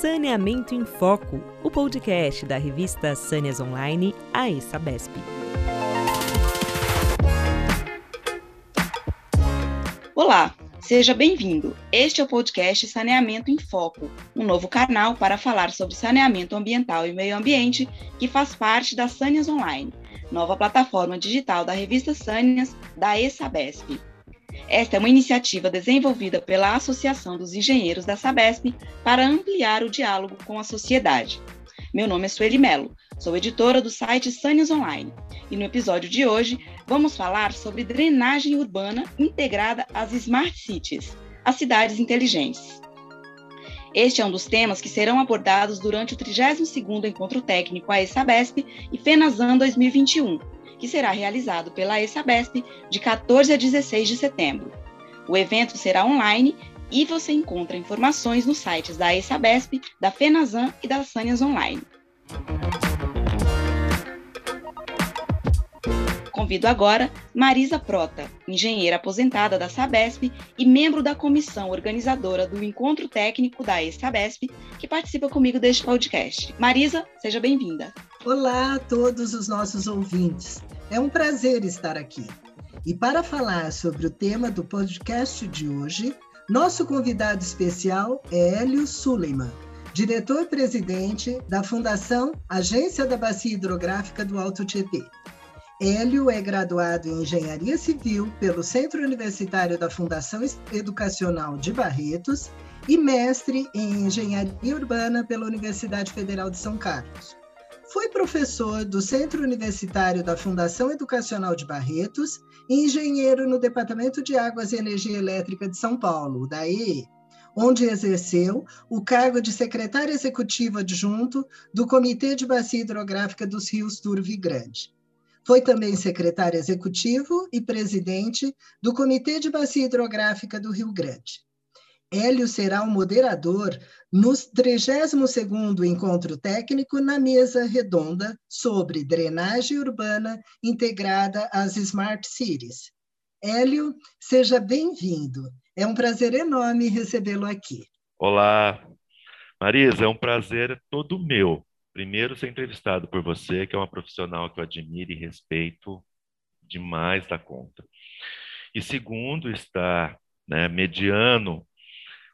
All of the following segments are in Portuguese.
Saneamento em Foco, o podcast da revista Sâneas Online, a ESABESP. Olá, seja bem-vindo. Este é o podcast Saneamento em Foco, um novo canal para falar sobre saneamento ambiental e meio ambiente que faz parte da Sâneas Online, nova plataforma digital da revista Sâneas da ESABESP. Esta é uma iniciativa desenvolvida pela Associação dos Engenheiros da Sabesp para ampliar o diálogo com a sociedade. Meu nome é Sueli Melo, sou editora do site Sâneas Online e no episódio de hoje vamos falar sobre drenagem urbana integrada às Smart Cities, as cidades inteligentes. Este é um dos temas que serão abordados durante o 32º Encontro Técnico AESABESP e FENASAN 2021, que será realizado pela ESABESP de 14 a 16 de setembro. O evento será online e você encontra informações nos sites da ESABESP, da FENASAN e da Sânias Online. Convido agora Marisa Prota, engenheira aposentada da Sabesp e membro da comissão organizadora do Encontro Técnico da ESABESP, que participa comigo deste podcast. Marisa, seja bem-vinda. Olá a todos os nossos ouvintes. É um prazer estar aqui. E para falar sobre o tema do podcast de hoje, nosso convidado especial é Hélio Suleiman, diretor-presidente da Fundação Agência da Bacia Hidrográfica do Alto Tietê. Hélio é graduado em Engenharia Civil pelo Centro Universitário da Fundação Educacional de Barretos e mestre em Engenharia Urbana pela Universidade Federal de São Carlos. Foi professor do Centro Universitário da Fundação Educacional de Barretos e engenheiro no Departamento de Águas e Energia Elétrica de São Paulo, da EE, onde exerceu o cargo de secretário executivo adjunto do Comitê de Bacia Hidrográfica dos Rios Turvo e Grande. Foi também secretário executivo e presidente do Comitê de Bacia Hidrográfica do Rio Grande. Hélio será o moderador no 32º Encontro Técnico na mesa redonda sobre drenagem urbana integrada às Smart Cities. Hélio, seja bem-vindo. É um prazer enorme recebê-lo aqui. Olá, Marisa, é um prazer todo meu Primeiro, ser entrevistado por você, que é uma profissional que eu admiro e respeito demais da conta. E segundo, estar né, mediando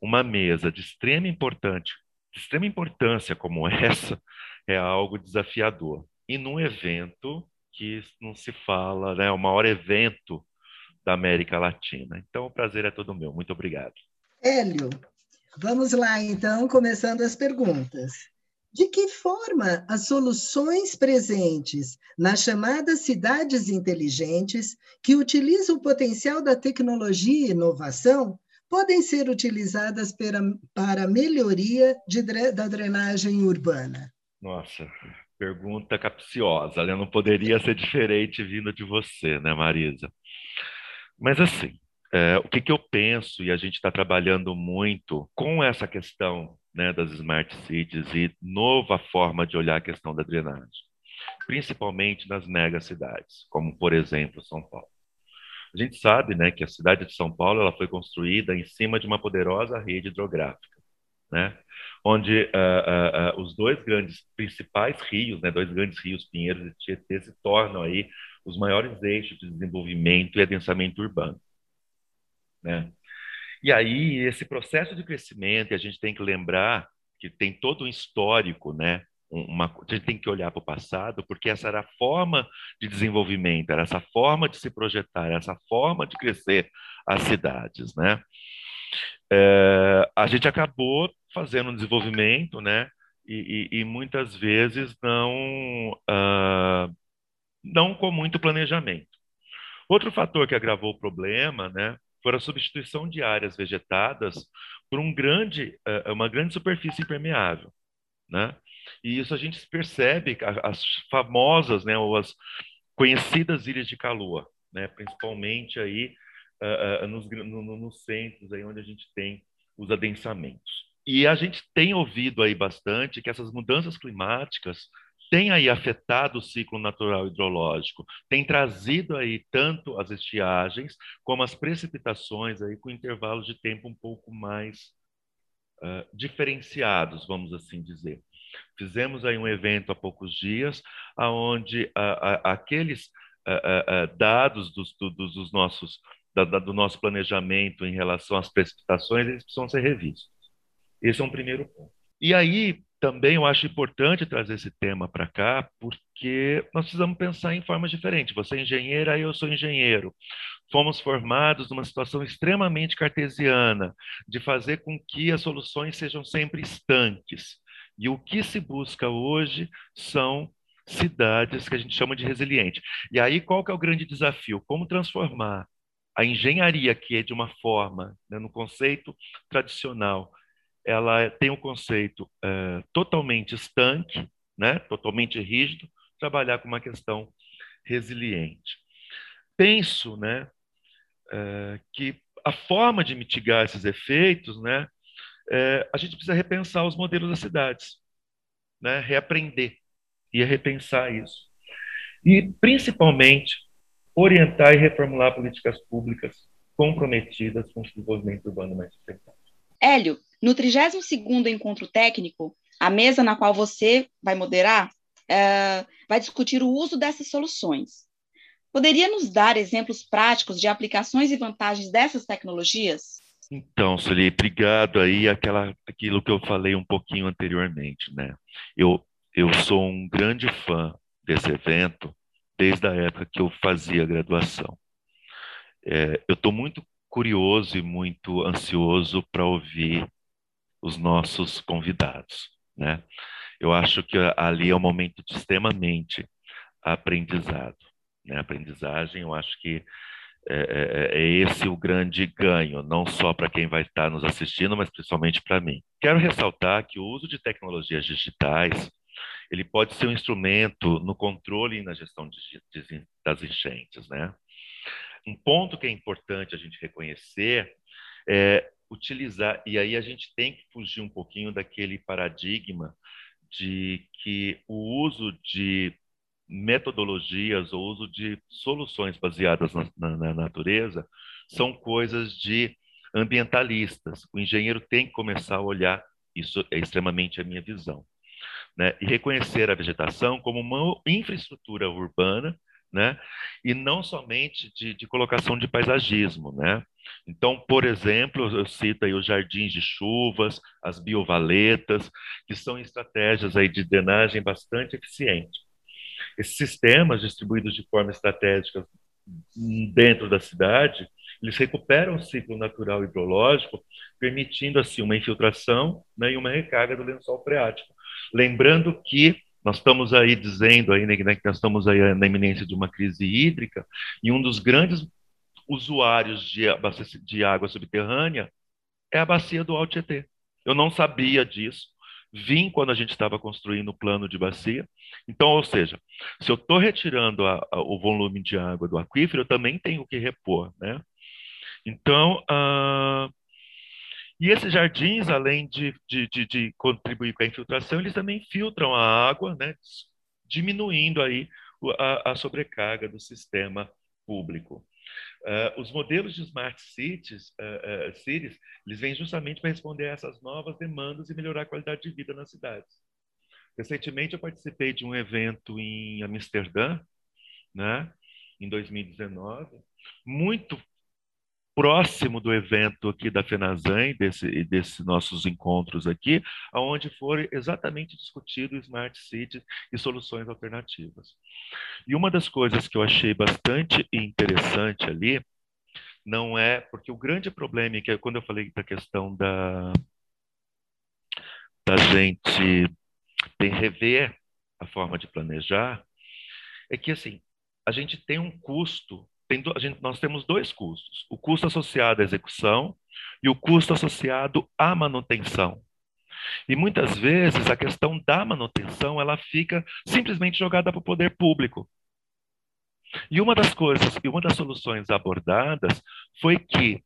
uma mesa de extrema importante, de extrema importância como essa, é algo desafiador. E num evento que não se fala, né, o maior evento da América Latina. Então, o prazer é todo meu. Muito obrigado. Hélio, vamos lá então, começando as perguntas. De que forma as soluções presentes nas chamadas cidades inteligentes, que utilizam o potencial da tecnologia e inovação, podem ser utilizadas para, para melhoria de, da drenagem urbana? Nossa, pergunta capciosa. Ela não poderia ser diferente vindo de você, né, Marisa? Mas assim, é, o que, que eu penso, e a gente está trabalhando muito com essa questão né, das smart cities e nova forma de olhar a questão da drenagem, principalmente nas megacidades, como por exemplo São Paulo. A gente sabe, né, que a cidade de São Paulo ela foi construída em cima de uma poderosa rede hidrográfica, né, onde uh, uh, uh, os dois grandes principais rios, né, dois grandes rios, Pinheiros e Tietê, se tornam aí os maiores eixos de desenvolvimento e adensamento urbano, né? E aí, esse processo de crescimento, a gente tem que lembrar que tem todo um histórico, né? Uma, a gente tem que olhar para o passado, porque essa era a forma de desenvolvimento, era essa forma de se projetar, era essa forma de crescer as cidades, né? É, a gente acabou fazendo um desenvolvimento, né? E, e, e muitas vezes não, uh, não com muito planejamento. Outro fator que agravou o problema, né, for a substituição de áreas vegetadas por um grande, eh, uma grande superfície impermeável, né? E isso a gente percebe as famosas, né, ou as conhecidas ilhas de calor, né, principalmente aí uh, nos, no, nos centros aí onde a gente tem os adensamentos. E a gente tem ouvido aí bastante que essas mudanças climáticas tem aí afetado o ciclo natural hidrológico, tem trazido aí tanto as estiagens como as precipitações aí com intervalos de tempo um pouco mais uh, diferenciados, vamos assim dizer. Fizemos aí um evento há poucos dias, aonde uh, aqueles dados dos, dos, dos nossos, da, do nosso planejamento em relação às precipitações, eles precisam ser revistos. Esse é um primeiro ponto. E aí, também eu acho importante trazer esse tema para cá, porque nós precisamos pensar em formas diferentes. Você é engenheira, eu sou engenheiro. Fomos formados numa situação extremamente cartesiana, de fazer com que as soluções sejam sempre estanques. E o que se busca hoje são cidades que a gente chama de resiliente. E aí qual que é o grande desafio? Como transformar a engenharia, que é de uma forma, né, no conceito tradicional, ela tem um conceito é, totalmente estanque, né, totalmente rígido, trabalhar com uma questão resiliente. Penso né, é, que a forma de mitigar esses efeitos, né, é, a gente precisa repensar os modelos das cidades, né, reaprender e repensar isso. E, principalmente, orientar e reformular políticas públicas comprometidas com o desenvolvimento urbano mais sustentável. Hélio, no 32º encontro técnico, a mesa na qual você vai moderar uh, vai discutir o uso dessas soluções. Poderia nos dar exemplos práticos de aplicações e vantagens dessas tecnologias? Então, Sueli, obrigado aí aquela, aquilo que eu falei um pouquinho anteriormente, né? Eu, eu sou um grande fã desse evento desde a época que eu fazia graduação. É, eu estou muito curioso e muito ansioso para ouvir os nossos convidados, né? Eu acho que ali é um momento de extremamente aprendizado, né? Aprendizagem, eu acho que é, é, é esse o grande ganho, não só para quem vai estar nos assistindo, mas principalmente para mim. Quero ressaltar que o uso de tecnologias digitais ele pode ser um instrumento no controle e na gestão de, de, das enchentes, né? Um ponto que é importante a gente reconhecer é utilizar, e aí a gente tem que fugir um pouquinho daquele paradigma de que o uso de metodologias ou uso de soluções baseadas na, na, na, natureza são coisas de ambientalistas. O engenheiro tem que começar a olhar, isso é extremamente a minha visão, né? e reconhecer a vegetação como uma infraestrutura urbana né? E não somente de, de, colocação de paisagismo, né? Então, por exemplo, eu cito aí os jardins de chuvas, as biovaletas, que são estratégias aí de drenagem bastante eficientes. Esses sistemas distribuídos de forma estratégica dentro da cidade, eles recuperam o ciclo natural hidrológico, permitindo assim uma infiltração né, e uma recarga do lençol freático. Lembrando que nós estamos aí dizendo aí, né, que nós estamos aí na iminência de uma crise hídrica e um dos grandes usuários de, de água subterrânea é a bacia do Alto Tietê. Eu não sabia disso. Vim quando a gente estava construindo o plano de bacia. Então, ou seja, se eu estou retirando a, a, o volume de água do aquífero, eu também tenho que repor, né? Então, uh, e esses jardins, além de, de, de, de contribuir com a infiltração, eles também filtram a água, né, diminuindo aí a, a sobrecarga do sistema público. Uh, os modelos de smart cities, uh, uh, cities, eles vêm justamente para responder a essas novas demandas e melhorar a qualidade de vida nas cidades. Recentemente eu participei de um evento em Amsterdã, né, em 2019, muito próximo do evento aqui da FENASAM, desse, desses nossos encontros aqui, onde foi exatamente discutido Smart Cities e soluções alternativas. E uma das coisas que eu achei bastante interessante ali, não é, porque o grande problema é que quando eu falei da questão da, da gente tem rever a forma de planejar, é que assim, a gente tem um custo tem, gente, nós temos dois custos: o custo associado à execução e o custo associado à manutenção. E muitas vezes a questão da manutenção ela fica simplesmente jogada para o poder público. E uma das coisas, e uma das soluções abordadas foi que,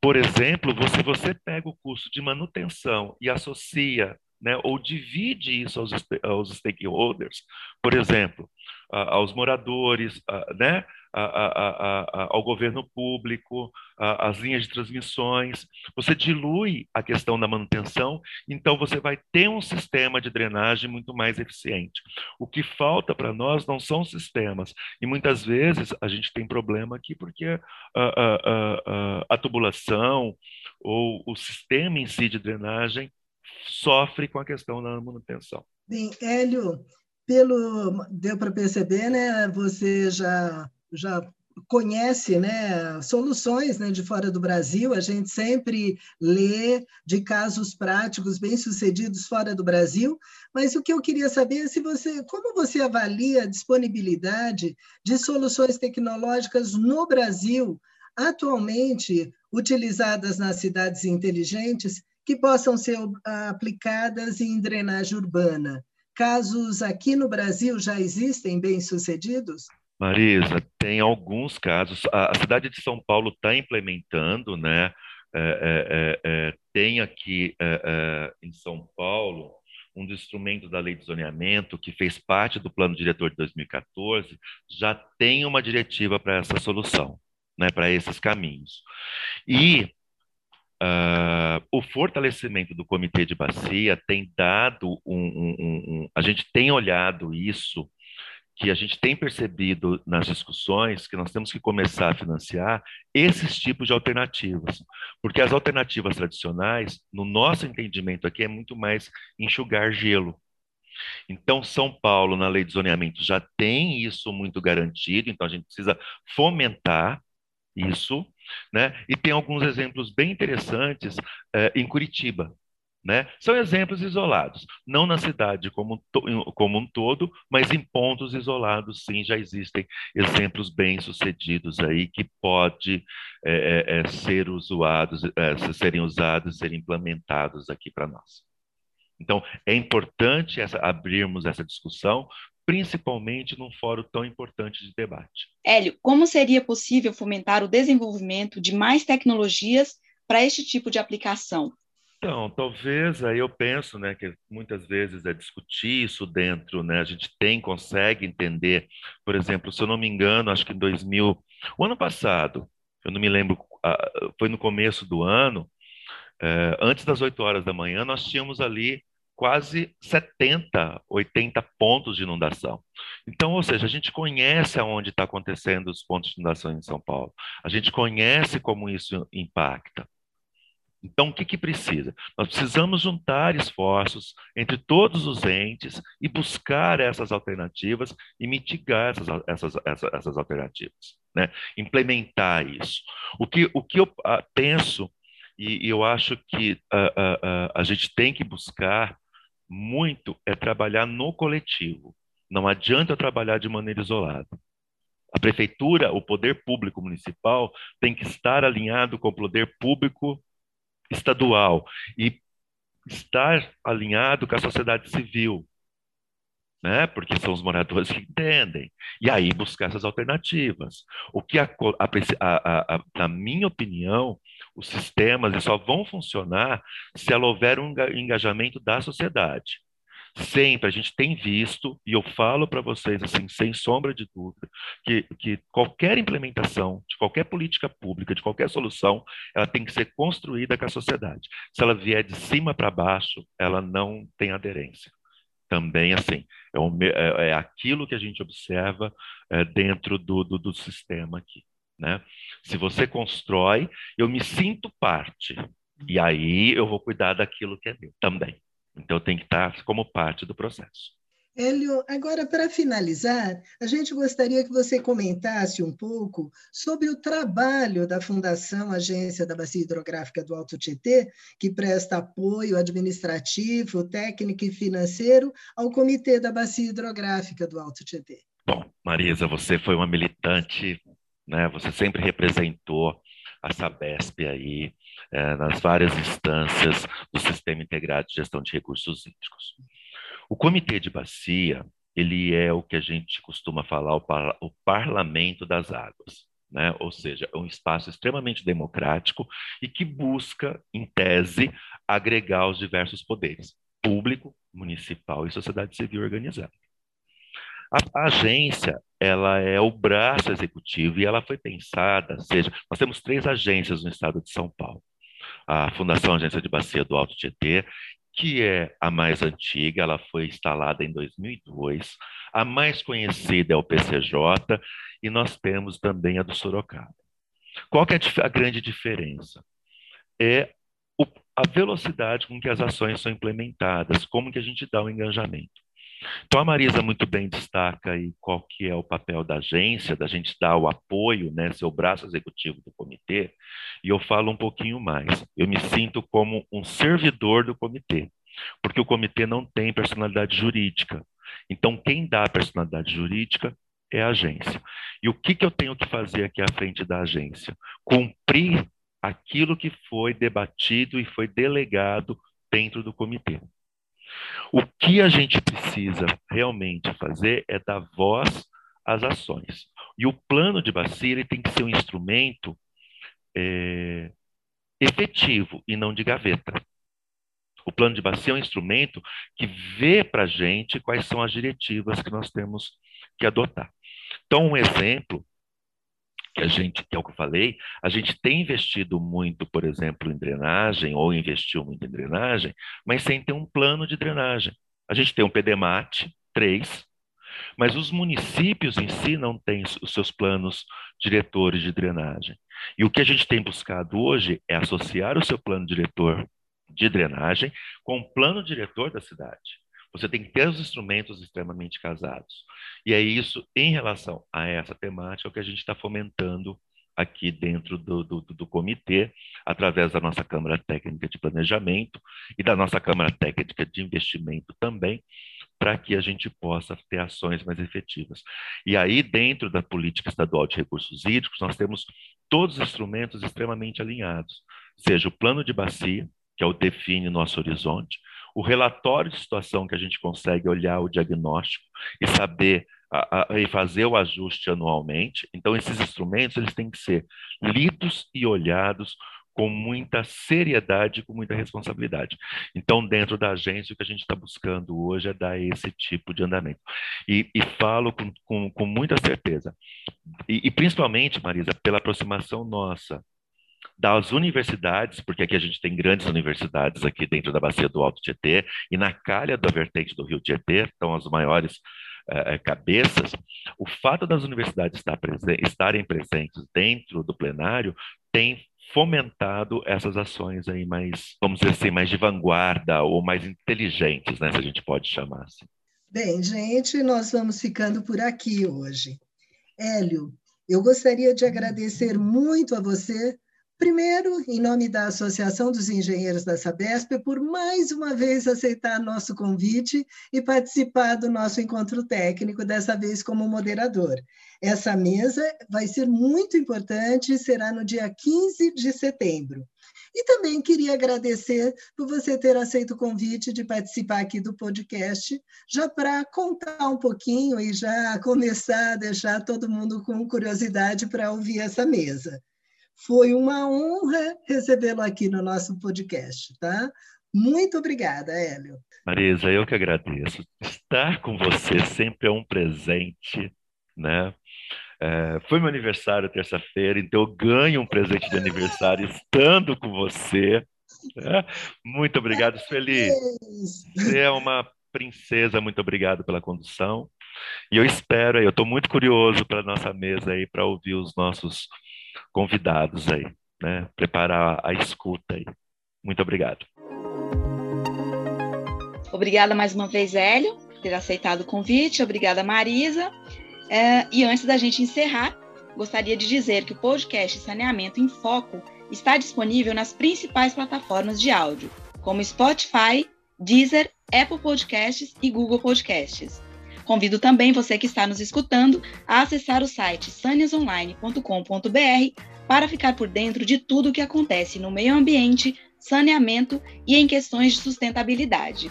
por exemplo, se você, você pega o custo de manutenção e associa, né, ou divide isso aos, aos stakeholders, por exemplo, aos moradores, né, a, a, ao governo público, as linhas de transmissões, você dilui a questão da manutenção, então você vai ter um sistema de drenagem muito mais eficiente. O que falta para nós não são sistemas, e muitas vezes a gente tem problema aqui porque a, a, a, a tubulação ou o sistema em si de drenagem sofre com a questão da manutenção. Bem, Hélio, pelo deu para perceber, né? Você já já conhece né, soluções né, de fora do Brasil, a gente sempre lê de casos práticos bem-sucedidos fora do Brasil, mas o que eu queria saber é se você, como você avalia a disponibilidade de soluções tecnológicas no Brasil, atualmente utilizadas nas cidades inteligentes, que possam ser aplicadas em drenagem urbana. Casos aqui no Brasil já existem bem-sucedidos? Marisa, tem alguns casos. A, a cidade de São Paulo está implementando, né? É, é, é, é tem aqui é, é, em São Paulo um dos instrumentos da lei de zoneamento que fez parte do plano diretor de 2014, já tem uma diretiva para essa solução, né, para esses caminhos. E Uh, o fortalecimento do comitê de bacia tem dado um, um, um, A gente tem olhado isso, que a gente tem percebido nas discussões que nós temos que começar a financiar esses tipos de alternativas. Porque as alternativas tradicionais, no nosso entendimento aqui, é muito mais enxugar gelo. Então, São Paulo, na lei de zoneamento, já tem isso muito garantido, então a gente precisa fomentar isso, né? E tem alguns exemplos bem interessantes é, em Curitiba. Né? São exemplos isolados, não na cidade como, como um todo, mas em pontos isolados, sim, já existem exemplos bem-sucedidos aí que pode é, é, ser usados, é, serem usados, serem implementados aqui para nós. Então, é importante essa, abrirmos essa discussão, principalmente num fórum tão importante de debate. Hélio, como seria possível fomentar o desenvolvimento de mais tecnologias para este tipo de aplicação? Então, talvez aí eu penso, né, que muitas vezes é discutir isso dentro, né, a gente tem, consegue entender, por exemplo, se eu não me engano, acho que em 2000, o ano passado, eu não me lembro, foi no começo do ano, eh, antes das 8 horas da manhã, nós tínhamos ali quase 70, 80 pontos de inundação. Então, ou seja, a gente conhece aonde está acontecendo os pontos de inundação em São Paulo. A gente conhece como isso impacta. Então, o que, que precisa? Nós precisamos juntar esforços entre todos os entes e buscar essas alternativas e mitigar essas, essas, essas, essas alternativas, né? implementar isso. O que, o que eu uh, penso, e, eu acho que uh, uh, a gente tem que buscar muito é trabalhar no coletivo. Não adianta trabalhar de maneira isolada. A prefeitura, o poder público municipal, tem que estar alinhado com o poder público estadual e estar alinhado com a sociedade civil, né? Porque são os moradores que entendem. E aí buscar essas alternativas. O que, a, a, a, na minha opinião, os sistemas só vão funcionar se houver um engajamento da sociedade. Sempre a gente tem visto, e eu falo para vocês assim, sem sombra de dúvida, que, que qualquer implementação de qualquer política pública, de qualquer solução, ela tem que ser construída com a sociedade. Se ela vier de cima para baixo, ela não tem aderência. Também assim é, o, é, é, aquilo que a gente observa é, dentro do, do, do, sistema aqui né? Se você constrói eu me sinto parte e aí eu vou cuidar daquilo que é meu também então tenho que estar como parte do processo Hélio, agora para finalizar, a gente gostaria que você comentasse um pouco sobre o trabalho da Fundação Agência da Bacia Hidrográfica do Alto Tietê, que presta apoio administrativo, técnico e financeiro ao Comitê da Bacia Hidrográfica do Alto Tietê. Bom, Marisa, você foi uma militante, né? Você sempre representou a Sabesp aí é, nas várias instâncias do Sistema Integrado de Gestão de Recursos Hídricos. O comitê de bacia, ele é o que a gente costuma falar, o, par o parlamento das águas. Né? Ou seja, é um espaço extremamente democrático e que busca, em tese, agregar os diversos poderes, público, municipal e sociedade civil organizada. A, agência, ela é o braço executivo e ela foi pensada, seja, nós temos três agências no estado de São Paulo. A Fundação Agência de Bacia do Alto Tietê, que é a mais antiga, ela foi instalada em 2002. A mais conhecida é o PCJ e nós temos também a do Sorocaba. Qual que é a grande diferença? É a velocidade com que as ações são implementadas, como que a gente dá o engajamento. Então a Marisa muito bem destaca aí qual que é o papel da agência, da gente dar o apoio, né, ser o braço executivo do comitê, e eu falo um pouquinho mais. Eu me sinto como um servidor do comitê, porque o comitê não tem personalidade jurídica. Então quem dá a personalidade jurídica é a agência. E o que, que eu tenho que fazer aqui à frente da agência? Cumprir aquilo que foi debatido e foi delegado dentro do comitê. O que a gente precisa realmente fazer é dar voz às ações. E o plano de bacia ele tem que ser um instrumento é, efetivo e não de gaveta. O plano de bacia é um instrumento que vê para a gente quais são as diretivas que nós temos que adotar. Então, um exemplo que a gente, que é o que eu falei, a gente tem investido muito, por exemplo, em drenagem, ou investiu muito em drenagem, mas sem ter um plano de drenagem. A gente tem um PDMAT 3, mas os municípios em si não têm os seus planos diretores de drenagem. E o que a gente tem buscado hoje é associar o seu plano diretor de drenagem com o plano diretor da cidade. Você tem que ter os instrumentos extremamente casados. E é isso, em relação a essa temática, que a gente está fomentando aqui dentro do, do, do, comitê, através da nossa Câmara Técnica de Planejamento e da nossa Câmara Técnica de Investimento também, para que a gente possa ter ações mais efetivas. E aí, dentro da política estadual de recursos hídricos, nós temos todos os instrumentos extremamente alinhados, seja o plano de bacia, que é o define nosso horizonte, o relatório de situação que a gente consegue olhar o diagnóstico e saber a, a, e fazer o ajuste anualmente. Então, esses instrumentos eles têm que ser lidos e olhados com muita seriedade, com muita responsabilidade. Então, dentro da agência, o que a gente está buscando hoje é dar esse tipo de andamento. E, e falo com, com, com, muita certeza, e, e principalmente, Marisa, pela aproximação nossa das universidades, porque aqui a gente tem grandes universidades aqui dentro da bacia do Alto Tietê e na calha da vertente do Rio Tietê, estão as maiores eh, eh, cabeças, o fato das universidades estar presen estarem presentes dentro do plenário tem fomentado essas ações aí mais, vamos dizer assim, mais de vanguarda ou mais inteligentes, né, se a gente pode chamar assim. Bem, gente, nós vamos ficando por aqui hoje. Hélio, eu gostaria de agradecer muito a você Primeiro, em nome da Associação dos Engenheiros da Sabesp, por mais uma vez aceitar nosso convite e participar do nosso encontro técnico, dessa vez como moderador. Essa mesa vai ser muito importante, será no dia 15 de setembro. E também queria agradecer por você ter aceito o convite de participar aqui do podcast, já para contar um pouquinho e já começar a deixar todo mundo com curiosidade para ouvir essa mesa. Foi uma honra recebê-lo aqui no nosso podcast, tá? Muito obrigada, Hélio. Marisa, eu que agradeço. Estar com você sempre é um presente, né? É, foi meu aniversário terça-feira, então eu ganho um presente de aniversário estando com você. Né? Muito obrigado, Feliz. Você é uma princesa, muito obrigado pela condução. E eu espero, eu estou muito curioso para a nossa mesa aí, para ouvir os nossos convidados aí, né? Preparar a escuta aí. Muito obrigado. Obrigada mais uma vez, Hélio, por ter aceitado o convite. Obrigada, Marisa. É, e antes da gente encerrar, gostaria de dizer que o podcast Saneamento em Foco está disponível nas principais plataformas de áudio, como Spotify, Deezer, Apple Podcasts e Google Podcasts. Convido também você que está nos escutando a acessar o site saniasonline.com.br para ficar por dentro de tudo o que acontece no meio ambiente, saneamento e em questões de sustentabilidade.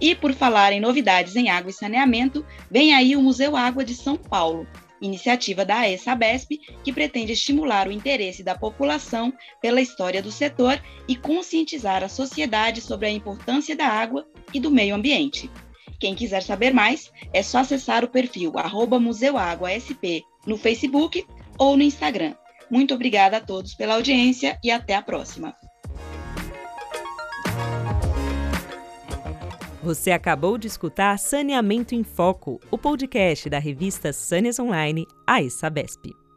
E por falar em novidades em água e saneamento, vem aí o Museu Água de São Paulo, iniciativa da AESABESP que pretende estimular o interesse da população pela história do setor e conscientizar a sociedade sobre a importância da água e do meio ambiente. Quem quiser saber mais, é só acessar o perfil museuaguasp no Facebook ou no Instagram. Muito obrigada a todos pela audiência e até a próxima. Você acabou de escutar Saneamento em Foco, o podcast da revista Sâneas Online, a Sabesp.